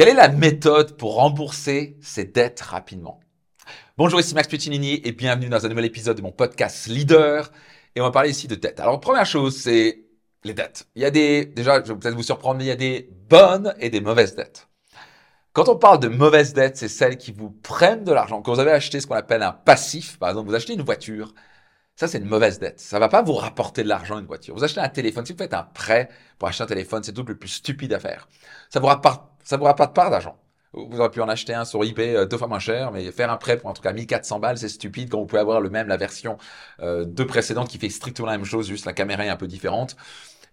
Quelle est la méthode pour rembourser ses dettes rapidement? Bonjour, ici Max Puccinini et bienvenue dans un nouvel épisode de mon podcast Leader. Et on va parler ici de dettes. Alors, première chose, c'est les dettes. Il y a des, déjà, je vais peut-être vous surprendre, mais il y a des bonnes et des mauvaises dettes. Quand on parle de mauvaises dettes, c'est celles qui vous prennent de l'argent. Quand vous avez acheté ce qu'on appelle un passif, par exemple, vous achetez une voiture, ça, c'est une mauvaise dette. Ça va pas vous rapporter de l'argent, une voiture. Vous achetez un téléphone. Si vous faites un prêt pour acheter un téléphone, c'est tout le plus stupide à faire. Ça vous rapporte, ça vous rapporte pas d'argent. Vous aurez pu en acheter un sur eBay euh, deux fois moins cher, mais faire un prêt pour en tout cas 1400 balles, c'est stupide quand vous pouvez avoir le même, la version euh, de précédente qui fait strictement la même chose, juste la caméra est un peu différente.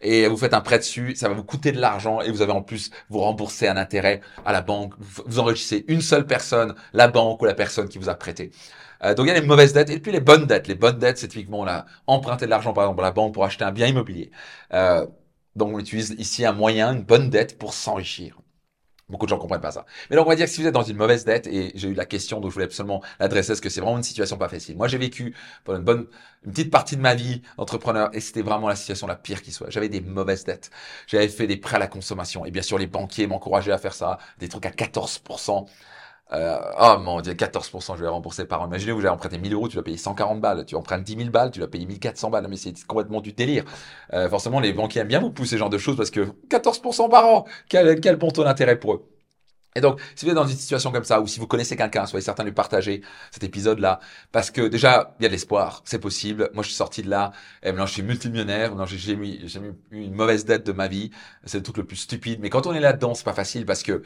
Et vous faites un prêt dessus, ça va vous coûter de l'argent et vous avez en plus vous rembourser un intérêt à la banque. Vous enrichissez une seule personne, la banque ou la personne qui vous a prêté. Euh, donc il y a les mauvaises dettes et puis les bonnes dettes. Les bonnes dettes, c'est typiquement là, emprunter de l'argent par exemple à la banque pour acheter un bien immobilier. Euh, donc on utilise ici un moyen, une bonne dette pour s'enrichir. Beaucoup de gens comprennent pas ça. Mais donc on va dire que si vous êtes dans une mauvaise dette, et j'ai eu la question dont je voulais absolument l'adresser, est-ce que c'est vraiment une situation pas facile? Moi j'ai vécu pendant une bonne, une petite partie de ma vie d'entrepreneur, et c'était vraiment la situation la pire qui soit. J'avais des mauvaises dettes. J'avais fait des prêts à la consommation, et bien sûr les banquiers m'encourageaient à faire ça, des trucs à 14%. Euh, oh mon dieu, 14%, je vais rembourser par an. Imaginez, vous avez emprunté 1000 euros, tu dois payer 140 balles. Tu empruntes 10 000 balles, tu dois payer 1400 balles. Mais c'est complètement du délire. Euh, forcément, les banquiers aiment bien vous pousser ce genre de choses parce que 14% par an, quel, quel bon taux d'intérêt pour eux. Et donc, si vous êtes dans une situation comme ça, ou si vous connaissez quelqu'un, soyez certain de lui partager cet épisode-là, parce que déjà, il y a de l'espoir, c'est possible. Moi, je suis sorti de là, et maintenant, je suis multimillionnaire, maintenant, j'ai eu une mauvaise dette de ma vie, c'est le truc le plus stupide. Mais quand on est là-dedans, c'est pas facile, parce que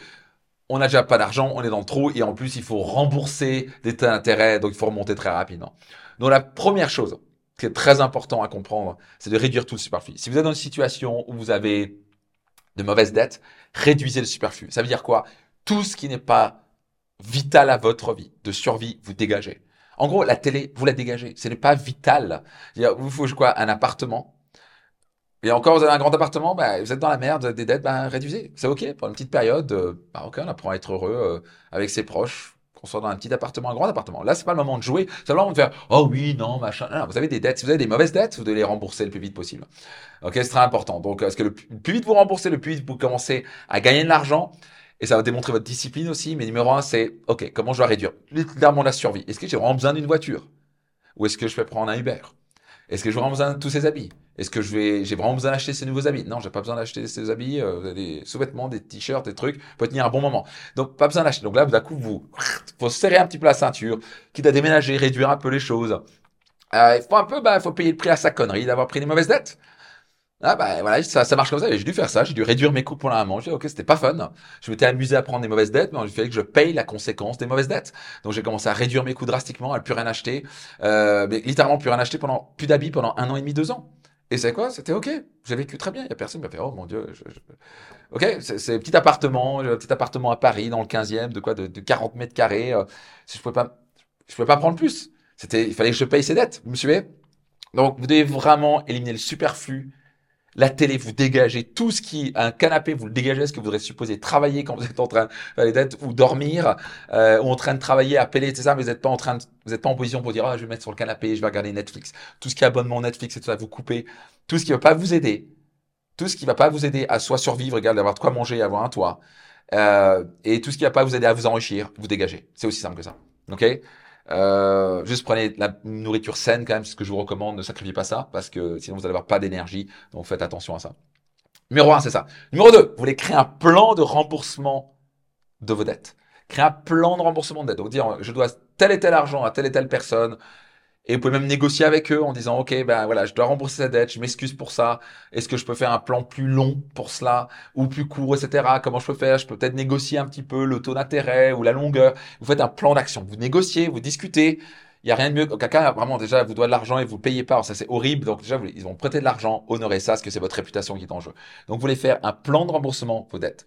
on n'a déjà pas d'argent, on est dans le trou et en plus il faut rembourser des taux d'intérêt, donc il faut remonter très rapidement. Donc la première chose qui est très important à comprendre, c'est de réduire tout le superflu. Si vous êtes dans une situation où vous avez de mauvaises dettes, réduisez le superflu. Ça veut dire quoi? Tout ce qui n'est pas vital à votre vie, de survie, vous dégagez. En gros, la télé, vous la dégagez. Ce n'est pas vital. Il vous faut quoi Un appartement et encore, vous avez un grand appartement, bah, vous êtes dans la merde, des dettes, bah, réduisez. C'est OK. Pour une petite période, euh, bah, OK, on apprend à être heureux euh, avec ses proches, qu'on soit dans un petit appartement, un grand appartement. Là, c'est pas le moment de jouer. C'est le moment de faire, oh oui, non, machin. Non, vous avez des dettes. Si vous avez des mauvaises dettes, vous devez les rembourser le plus vite possible. OK, c'est très important. Donc, est-ce que le plus vite vous remboursez, le plus vite vous commencez à gagner de l'argent, et ça va démontrer votre discipline aussi. Mais numéro un, c'est, OK, comment je dois réduire? Clairement, la survie. Est-ce que j'ai vraiment besoin d'une voiture? Ou est-ce que je vais prendre un Uber? Est-ce que j'ai vraiment besoin de tous ces habits? Est-ce que je vais, j'ai vraiment besoin d'acheter ces nouveaux habits? Non, j'ai pas besoin d'acheter ces habits. Euh, des sous-vêtements, des t-shirts, des trucs. Peut tenir un bon moment. Donc pas besoin d'acheter. Donc là, d'un coup, vous, faut serrer un petit peu la ceinture, quitte à déménager, réduire un peu les choses. Euh, il faut un peu, bah, faut payer le prix à sa connerie d'avoir pris des mauvaises dettes. Ah bah voilà, ça, ça marche comme ça. J'ai dû faire ça. J'ai dû réduire mes coûts pour la J'ai dit, ok, c'était pas fun. Je m'étais amusé à prendre des mauvaises dettes, mais il fallait que je paye la conséquence des mauvaises dettes. Donc j'ai commencé à réduire mes coûts drastiquement, à plus rien acheter, euh, mais littéralement plus rien acheter pendant plus d'habits pendant un an et demi, deux ans. Et c'est quoi? C'était ok. J'ai vécu très bien. Il y a personne qui m'a fait oh mon dieu. Je, je... Ok, c'est petit appartement, un petit appartement à Paris dans le 15e, de quoi? De, de 40 mètres carrés. Euh, je pouvais pas, je pouvais pas prendre plus. C'était, il fallait que je paye ses dettes. Vous me suivez? Donc vous devez vraiment éliminer le superflu la télé, vous dégagez tout ce qui, un canapé, vous le dégagez, ce que vous aurez supposé travailler quand vous êtes en train dettes ou dormir, euh, ou en train de travailler, appeler, etc. Mais vous n'êtes pas en train de, vous n'êtes pas en position pour dire, ah, je vais mettre sur le canapé, je vais regarder Netflix. Tout ce qui est abonnement Netflix et tout ça, vous coupez. Tout ce qui ne va pas vous aider. Tout ce qui va pas vous aider à soit survivre, regarder, avoir de quoi manger, avoir un toit. Euh, et tout ce qui va pas vous aider à vous enrichir, vous dégagez. C'est aussi simple que ça. OK? Euh, juste prenez la nourriture saine quand même, c'est ce que je vous recommande. Ne sacrifiez pas ça parce que sinon vous allez avoir pas d'énergie. Donc faites attention à ça. Numéro 1, c'est ça. Numéro 2, vous voulez créer un plan de remboursement de vos dettes. Créer un plan de remboursement de dettes. Donc dire je dois tel et tel argent à telle et telle personne et vous pouvez même négocier avec eux en disant, OK, ben voilà, je dois rembourser cette dette, je m'excuse pour ça. Est-ce que je peux faire un plan plus long pour cela ou plus court, etc. Comment je peux faire? Je peux peut-être négocier un petit peu le taux d'intérêt ou la longueur. Vous faites un plan d'action. Vous négociez, vous discutez. Il n'y a rien de mieux. Quelqu'un, vraiment, déjà, vous doit de l'argent et vous payez pas. Ça, c'est horrible. Donc, déjà, ils vont prêter de l'argent. Honorez ça, parce que c'est votre réputation qui est en jeu. Donc, vous voulez faire un plan de remboursement vos dettes.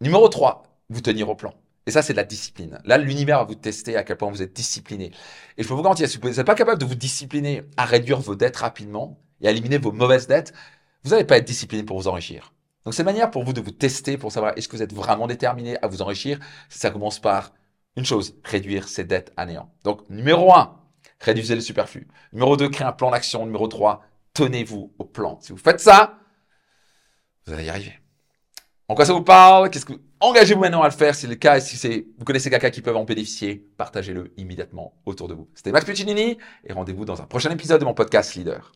Numéro 3, vous tenir au plan. Et ça, c'est de la discipline. Là, l'univers va vous tester à quel point vous êtes discipliné. Et je peux vous garantir, si vous n'êtes pas capable de vous discipliner à réduire vos dettes rapidement et à éliminer vos mauvaises dettes, vous n'allez pas être discipliné pour vous enrichir. Donc, c'est une manière pour vous de vous tester pour savoir est-ce que vous êtes vraiment déterminé à vous enrichir? Ça commence par une chose, réduire ses dettes à néant. Donc, numéro un, réduisez le superflu. Numéro 2, créez un plan d'action. Numéro 3, tenez-vous au plan. Si vous faites ça, vous allez y arriver. En quoi ça vous parle? Qu'est-ce que engagez-vous maintenant à le faire si c'est le cas et si vous connaissez quelqu'un qui peut en bénéficier, partagez-le immédiatement autour de vous. C'était Max Puccinini et rendez-vous dans un prochain épisode de mon podcast Leader.